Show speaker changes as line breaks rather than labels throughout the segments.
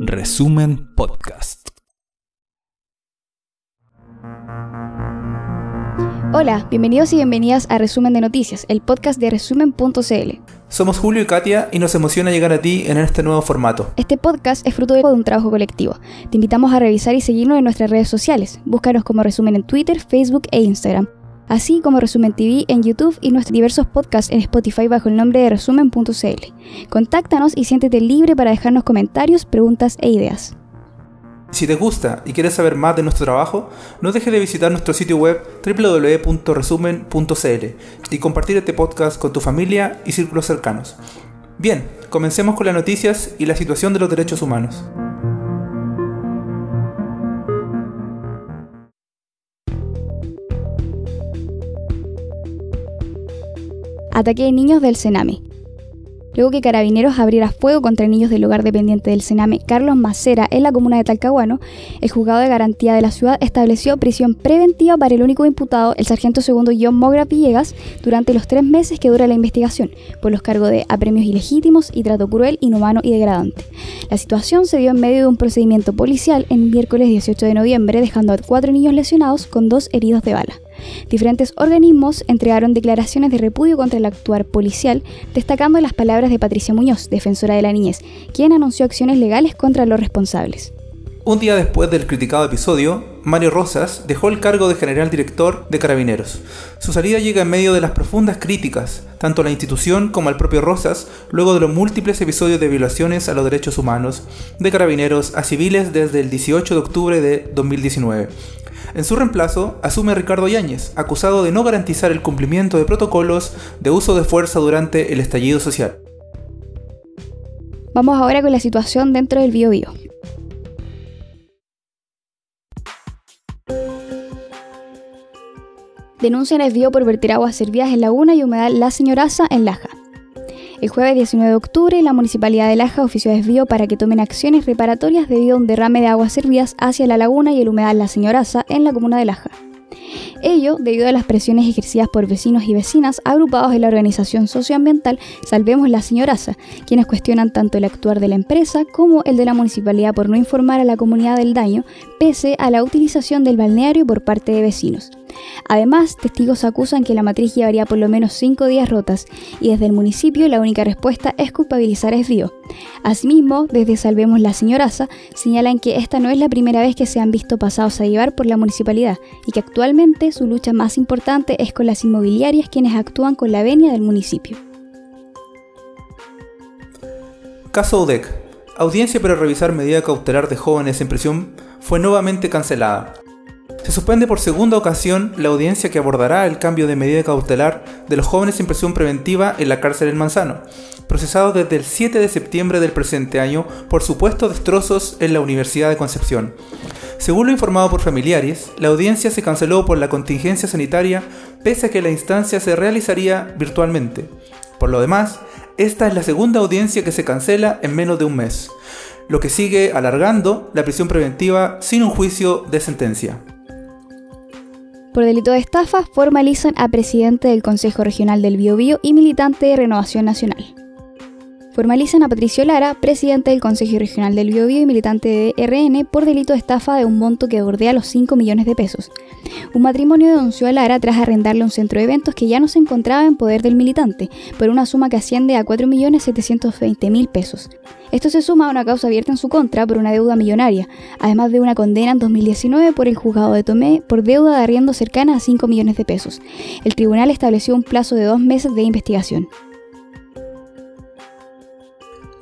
Resumen Podcast.
Hola, bienvenidos y bienvenidas a Resumen de Noticias, el podcast de resumen.cl.
Somos Julio y Katia y nos emociona llegar a ti en este nuevo formato.
Este podcast es fruto de un trabajo colectivo. Te invitamos a revisar y seguirnos en nuestras redes sociales. Búscanos como Resumen en Twitter, Facebook e Instagram, así como Resumen TV en YouTube y nuestros diversos podcasts en Spotify bajo el nombre de resumen.cl. Contáctanos y siéntete libre para dejarnos comentarios, preguntas e ideas.
Si te gusta y quieres saber más de nuestro trabajo, no dejes de visitar nuestro sitio web www.resumen.cl y compartir este podcast con tu familia y círculos cercanos. Bien, comencemos con las noticias y la situación de los derechos humanos.
Ataque de niños del Sename luego que Carabineros abriera fuego contra niños del hogar dependiente del Sename Carlos Macera en la comuna de Talcahuano, el juzgado de garantía de la ciudad estableció prisión preventiva para el único imputado, el sargento segundo John Mogra Villegas, durante los tres meses que dura la investigación, por los cargos de apremios ilegítimos y trato cruel, inhumano y degradante. La situación se dio en medio de un procedimiento policial en miércoles 18 de noviembre, dejando a cuatro niños lesionados con dos heridos de bala. Diferentes organismos entregaron declaraciones de repudio contra el actuar policial, destacando las palabras de Patricia Muñoz, defensora de la niñez, quien anunció acciones legales contra los responsables.
Un día después del criticado episodio, Mario Rosas dejó el cargo de general director de Carabineros. Su salida llega en medio de las profundas críticas, tanto a la institución como al propio Rosas, luego de los múltiples episodios de violaciones a los derechos humanos de Carabineros a civiles desde el 18 de octubre de 2019. En su reemplazo, asume Ricardo Yáñez, acusado de no garantizar el cumplimiento de protocolos de uso de fuerza durante el estallido social.
Vamos ahora con la situación dentro del Biobío. Denuncian bio por vertir aguas servidas en Laguna y humedad La Señoraza en Laja. El jueves 19 de octubre, la Municipalidad de Laja ofició desvío para que tomen acciones reparatorias debido a un derrame de aguas servidas hacia la laguna y el humedal La Señoraza en la comuna de Laja. Ello debido a las presiones ejercidas por vecinos y vecinas agrupados en la organización socioambiental Salvemos la Señoraza, quienes cuestionan tanto el actuar de la empresa como el de la municipalidad por no informar a la comunidad del daño, pese a la utilización del balneario por parte de vecinos. Además, testigos acusan que la matriz llevaría por lo menos cinco días rotas y desde el municipio la única respuesta es culpabilizar a Esbío. Asimismo, desde Salvemos la Señoraza, señalan que esta no es la primera vez que se han visto pasados a llevar por la municipalidad y que actualmente su lucha más importante es con las inmobiliarias quienes actúan con la venia del municipio.
Caso UDEC. Audiencia para revisar medida cautelar de jóvenes en prisión fue nuevamente cancelada. Se suspende por segunda ocasión la audiencia que abordará el cambio de medida cautelar de los jóvenes en prisión preventiva en la cárcel del Manzano, procesados desde el 7 de septiembre del presente año por supuestos destrozos en la Universidad de Concepción. Según lo informado por familiares, la audiencia se canceló por la contingencia sanitaria pese a que la instancia se realizaría virtualmente. Por lo demás, esta es la segunda audiencia que se cancela en menos de un mes, lo que sigue alargando la prisión preventiva sin un juicio de sentencia.
Por delito de estafa, formalizan a presidente del Consejo Regional del Biobío y militante de Renovación Nacional. Formalizan a Patricio Lara, presidente del Consejo Regional del Biobío y militante de RN, por delito de estafa de un monto que bordea los 5 millones de pesos. Un matrimonio denunció a Lara tras arrendarle un centro de eventos que ya no se encontraba en poder del militante, por una suma que asciende a 4.720.000 pesos. Esto se suma a una causa abierta en su contra por una deuda millonaria, además de una condena en 2019 por el juzgado de Tomé por deuda de arriendo cercana a 5 millones de pesos. El tribunal estableció un plazo de dos meses de investigación.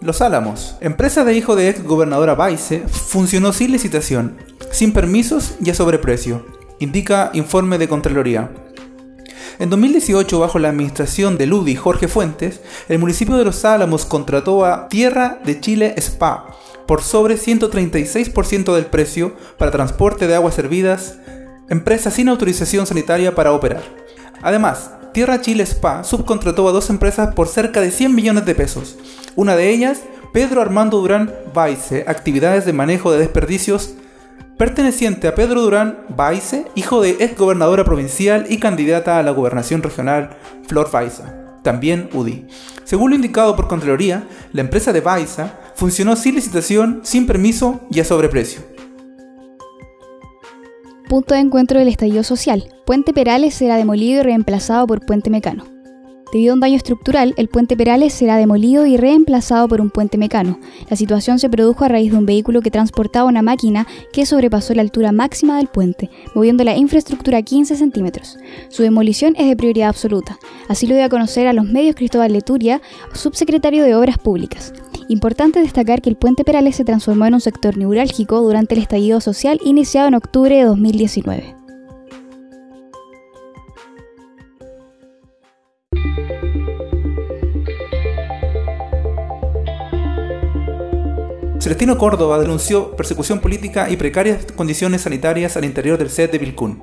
Los Álamos, empresa de hijo de ex gobernadora Baice, funcionó sin licitación, sin permisos y a sobreprecio, indica informe de Contraloría. En 2018, bajo la administración de Ludi Jorge Fuentes, el municipio de Los Álamos contrató a Tierra de Chile Spa por sobre 136% del precio para transporte de aguas servidas, empresa sin autorización sanitaria para operar. Además, Tierra Chile Spa subcontrató a dos empresas por cerca de 100 millones de pesos. Una de ellas, Pedro Armando Durán Baice, actividades de manejo de desperdicios perteneciente a Pedro Durán Baice, hijo de ex gobernadora provincial y candidata a la gobernación regional Flor Baiza, también UDI. Según lo indicado por Contraloría, la empresa de Baiza funcionó sin licitación, sin permiso y a sobreprecio.
Punto de encuentro del estallido social. Puente Perales será demolido y reemplazado por Puente Mecano. Debido a un daño estructural, el puente Perales será demolido y reemplazado por un puente mecano. La situación se produjo a raíz de un vehículo que transportaba una máquina que sobrepasó la altura máxima del puente, moviendo la infraestructura 15 centímetros. Su demolición es de prioridad absoluta. Así lo dio a conocer a los medios Cristóbal Leturia, subsecretario de Obras Públicas. Importante destacar que el puente Perales se transformó en un sector neurálgico durante el estallido social iniciado en octubre de 2019.
Celestino Córdoba denunció persecución política y precarias condiciones sanitarias al interior del set de Vilcún.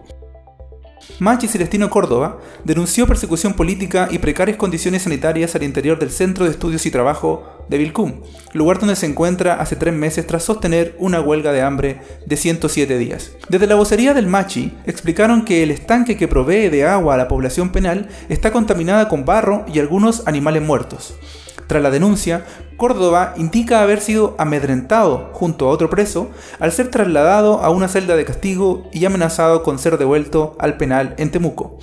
Machi Celestino Córdoba denunció persecución política y precarias condiciones sanitarias al interior del Centro de Estudios y Trabajo de Vilcún, lugar donde se encuentra hace tres meses tras sostener una huelga de hambre de 107 días. Desde la vocería del Machi explicaron que el estanque que provee de agua a la población penal está contaminada con barro y algunos animales muertos. Tras la denuncia, Córdoba indica haber sido amedrentado junto a otro preso al ser trasladado a una celda de castigo y amenazado con ser devuelto al penal en Temuco.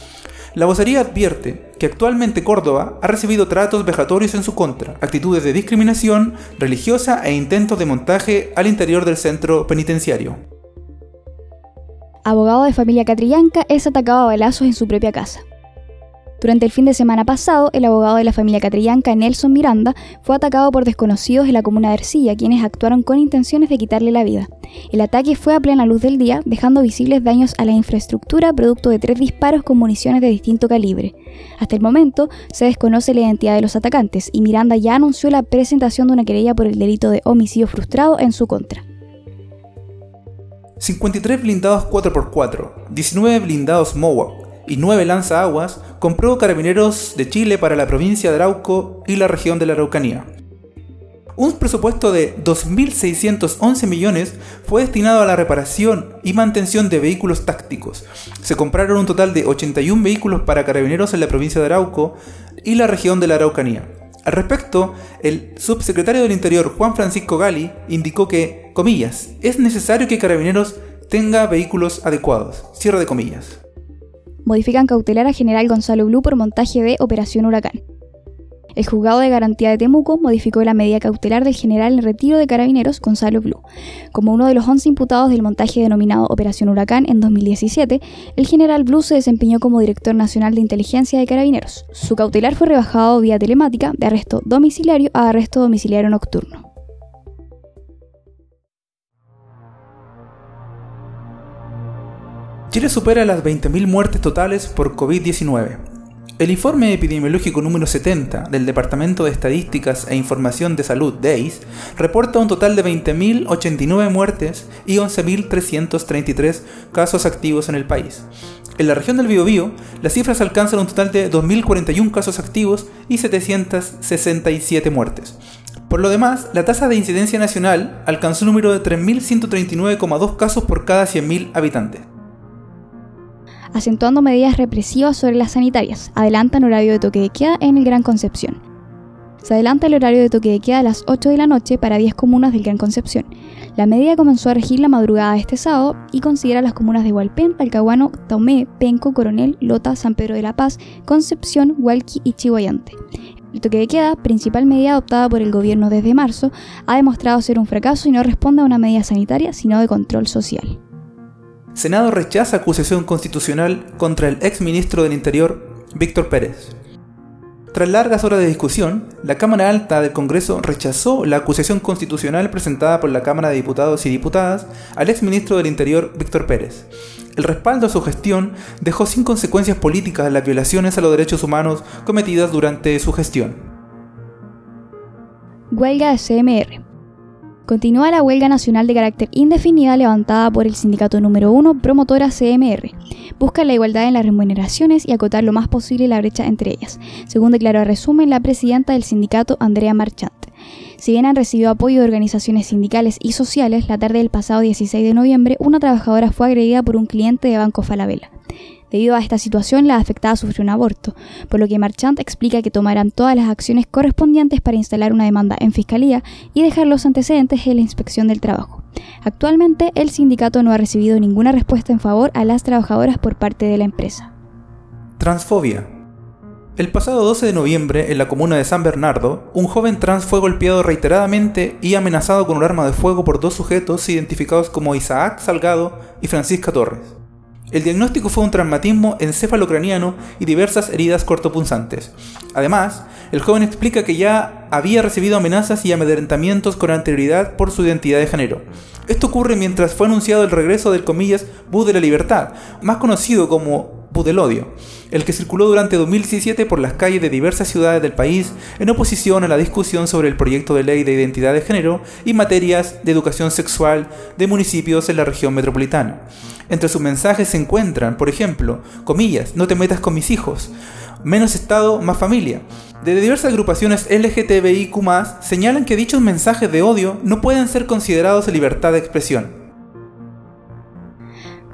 La vocería advierte que actualmente Córdoba ha recibido tratos vejatorios en su contra, actitudes de discriminación religiosa e intentos de montaje al interior del centro penitenciario.
Abogado de familia Catrillanca es atacado a balazos en su propia casa. Durante el fin de semana pasado, el abogado de la familia catrillanca, Nelson Miranda, fue atacado por desconocidos en la comuna de Ercilla, quienes actuaron con intenciones de quitarle la vida. El ataque fue a plena luz del día, dejando visibles daños a la infraestructura producto de tres disparos con municiones de distinto calibre. Hasta el momento, se desconoce la identidad de los atacantes y Miranda ya anunció la presentación de una querella por el delito de homicidio frustrado en su contra.
53 blindados 4x4, 19 blindados Mohawk, y nueve lanzaaguas compró Carabineros de Chile para la provincia de Arauco y la región de la Araucanía. Un presupuesto de 2.611 millones fue destinado a la reparación y mantención de vehículos tácticos. Se compraron un total de 81 vehículos para carabineros en la provincia de Arauco y la región de la Araucanía. Al respecto, el subsecretario del Interior Juan Francisco Gali indicó que, comillas, es necesario que carabineros tenga vehículos adecuados. Cierre de comillas
modifican cautelar a General Gonzalo Blue por montaje de Operación Huracán. El juzgado de garantía de Temuco modificó la medida cautelar del general en retiro de carabineros Gonzalo Blue. Como uno de los 11 imputados del montaje denominado Operación Huracán en 2017, el general Blue se desempeñó como director nacional de inteligencia de carabineros. Su cautelar fue rebajado vía telemática de arresto domiciliario a arresto domiciliario nocturno.
Chile supera las 20.000 muertes totales por COVID-19. El informe epidemiológico número 70 del Departamento de Estadísticas e Información de Salud, DEIS, reporta un total de 20.089 muertes y 11.333 casos activos en el país. En la región del Biobío, las cifras alcanzan un total de 2.041 casos activos y 767 muertes. Por lo demás, la tasa de incidencia nacional alcanzó un número de 3.139,2 casos por cada 100.000 habitantes
acentuando medidas represivas sobre las sanitarias. Adelantan horario de toque de queda en el Gran Concepción. Se adelanta el horario de toque de queda a las 8 de la noche para 10 comunas del Gran Concepción. La medida comenzó a regir la madrugada de este sábado y considera las comunas de Hualpén, Talcahuano, Taumé, Penco, Coronel, Lota, San Pedro de la Paz, Concepción, Hualqui y Chihuayante. El toque de queda, principal medida adoptada por el gobierno desde marzo, ha demostrado ser un fracaso y no responde a una medida sanitaria, sino de control social.
Senado rechaza acusación constitucional contra el ex ministro del Interior, Víctor Pérez. Tras largas horas de discusión, la Cámara Alta del Congreso rechazó la acusación constitucional presentada por la Cámara de Diputados y Diputadas al ex ministro del Interior, Víctor Pérez. El respaldo a su gestión dejó sin consecuencias políticas las violaciones a los derechos humanos cometidas durante su gestión.
Huelga CMR. Continúa la huelga nacional de carácter indefinida levantada por el sindicato número 1, promotora CMR. Busca la igualdad en las remuneraciones y acotar lo más posible la brecha entre ellas, según declaró a resumen la presidenta del sindicato, Andrea Marchant. Si bien han recibido apoyo de organizaciones sindicales y sociales, la tarde del pasado 16 de noviembre una trabajadora fue agredida por un cliente de Banco Falabella. Debido a esta situación, la afectada sufrió un aborto, por lo que Marchant explica que tomarán todas las acciones correspondientes para instalar una demanda en fiscalía y dejar los antecedentes en la inspección del trabajo. Actualmente, el sindicato no ha recibido ninguna respuesta en favor a las trabajadoras por parte de la empresa.
Transfobia. El pasado 12 de noviembre, en la comuna de San Bernardo, un joven trans fue golpeado reiteradamente y amenazado con un arma de fuego por dos sujetos identificados como Isaac Salgado y Francisca Torres. El diagnóstico fue un traumatismo encefalocraniano y diversas heridas cortopunzantes. Además, el joven explica que ya había recibido amenazas y amedrentamientos con anterioridad por su identidad de género. Esto ocurre mientras fue anunciado el regreso del comillas Bus de la Libertad, más conocido como del el que circuló durante 2017 por las calles de diversas ciudades del país en oposición a la discusión sobre el proyecto de ley de identidad de género y materias de educación sexual de municipios en la región metropolitana. Entre sus mensajes se encuentran, por ejemplo, comillas, no te metas con mis hijos, menos Estado, más familia. Desde diversas agrupaciones LGTBIQ señalan que dichos mensajes de odio no pueden ser considerados libertad de expresión.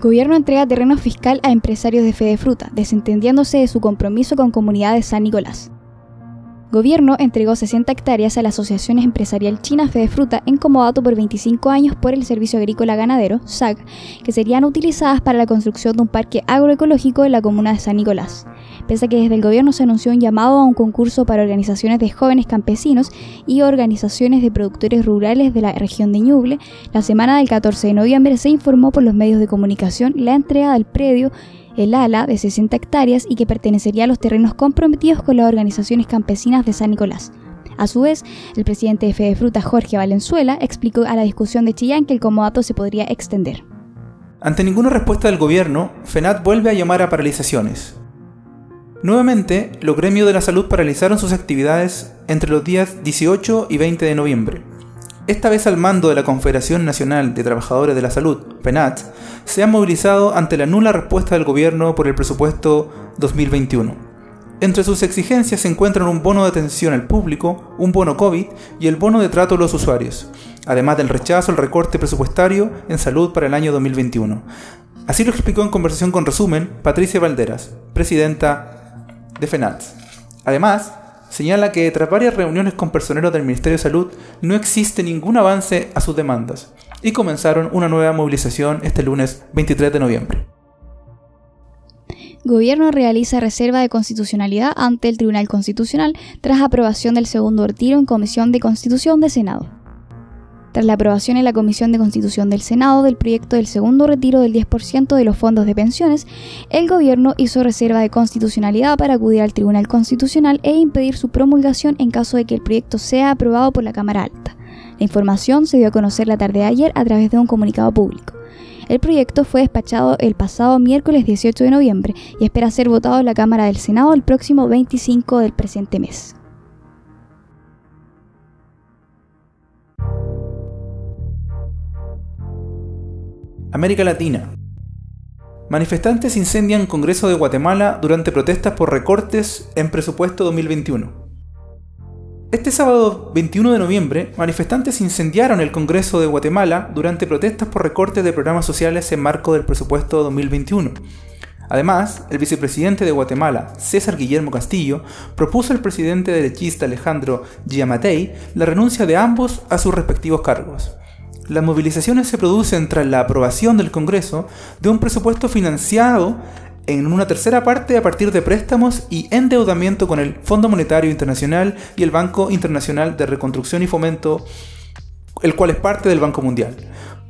Gobierno entrega terreno fiscal a empresarios de Fede Fruta, desentendiéndose de su compromiso con comunidad de San Nicolás. Gobierno entregó 60 hectáreas a la Asociación Empresarial China Fede Fruta en comodato por 25 años por el Servicio Agrícola Ganadero, SAG, que serían utilizadas para la construcción de un parque agroecológico en la comuna de San Nicolás. Pese a que desde el gobierno se anunció un llamado a un concurso para organizaciones de jóvenes campesinos y organizaciones de productores rurales de la región de Ñuble, la semana del 14 de noviembre se informó por los medios de comunicación la entrega del predio el ala de 60 hectáreas y que pertenecería a los terrenos comprometidos con las organizaciones campesinas de San Nicolás. A su vez, el presidente de Fede Fruta, Jorge Valenzuela, explicó a la discusión de Chillán que el comodato se podría extender.
Ante ninguna respuesta del gobierno, FENAT vuelve a llamar a paralizaciones. Nuevamente, los gremios de la salud paralizaron sus actividades entre los días 18 y 20 de noviembre. Esta vez al mando de la Confederación Nacional de Trabajadores de la Salud, PENAT, se han movilizado ante la nula respuesta del gobierno por el presupuesto 2021. Entre sus exigencias se encuentran un bono de atención al público, un bono COVID y el bono de trato a los usuarios, además del rechazo al recorte presupuestario en salud para el año 2021. Así lo explicó en conversación con Resumen Patricia Valderas, presidenta de FENATS. Además, señala que tras varias reuniones con personeros del Ministerio de Salud no existe ningún avance a sus demandas y comenzaron una nueva movilización este lunes 23 de noviembre.
Gobierno realiza reserva de constitucionalidad ante el Tribunal Constitucional tras aprobación del segundo retiro en Comisión de Constitución de Senado. Tras la aprobación en la Comisión de Constitución del Senado del proyecto del segundo retiro del 10% de los fondos de pensiones, el gobierno hizo reserva de constitucionalidad para acudir al Tribunal Constitucional e impedir su promulgación en caso de que el proyecto sea aprobado por la Cámara Alta. La información se dio a conocer la tarde de ayer a través de un comunicado público. El proyecto fue despachado el pasado miércoles 18 de noviembre y espera ser votado en la Cámara del Senado el próximo 25 del presente mes.
América Latina. Manifestantes incendian Congreso de Guatemala durante protestas por recortes en presupuesto 2021. Este sábado 21 de noviembre, manifestantes incendiaron el Congreso de Guatemala durante protestas por recortes de programas sociales en marco del presupuesto 2021. Además, el vicepresidente de Guatemala, César Guillermo Castillo, propuso al presidente derechista Alejandro Giamatei la renuncia de ambos a sus respectivos cargos. Las movilizaciones se producen tras la aprobación del Congreso de un presupuesto financiado en una tercera parte a partir de préstamos y endeudamiento con el Fondo Monetario Internacional y el Banco Internacional de Reconstrucción y Fomento, el cual es parte del Banco Mundial.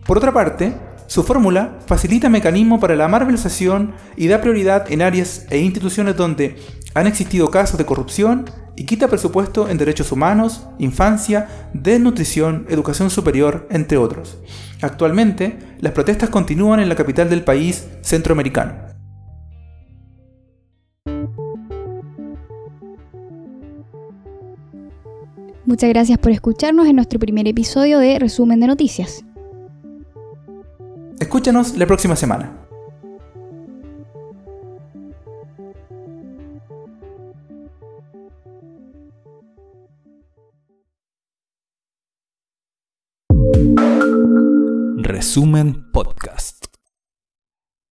Por otra parte, su fórmula facilita mecanismos para la marvelización y da prioridad en áreas e instituciones donde han existido casos de corrupción y quita presupuesto en derechos humanos, infancia, desnutrición, educación superior, entre otros. Actualmente, las protestas continúan en la capital del país centroamericano.
Muchas gracias por escucharnos en nuestro primer episodio de Resumen de Noticias.
Escúchanos la próxima semana.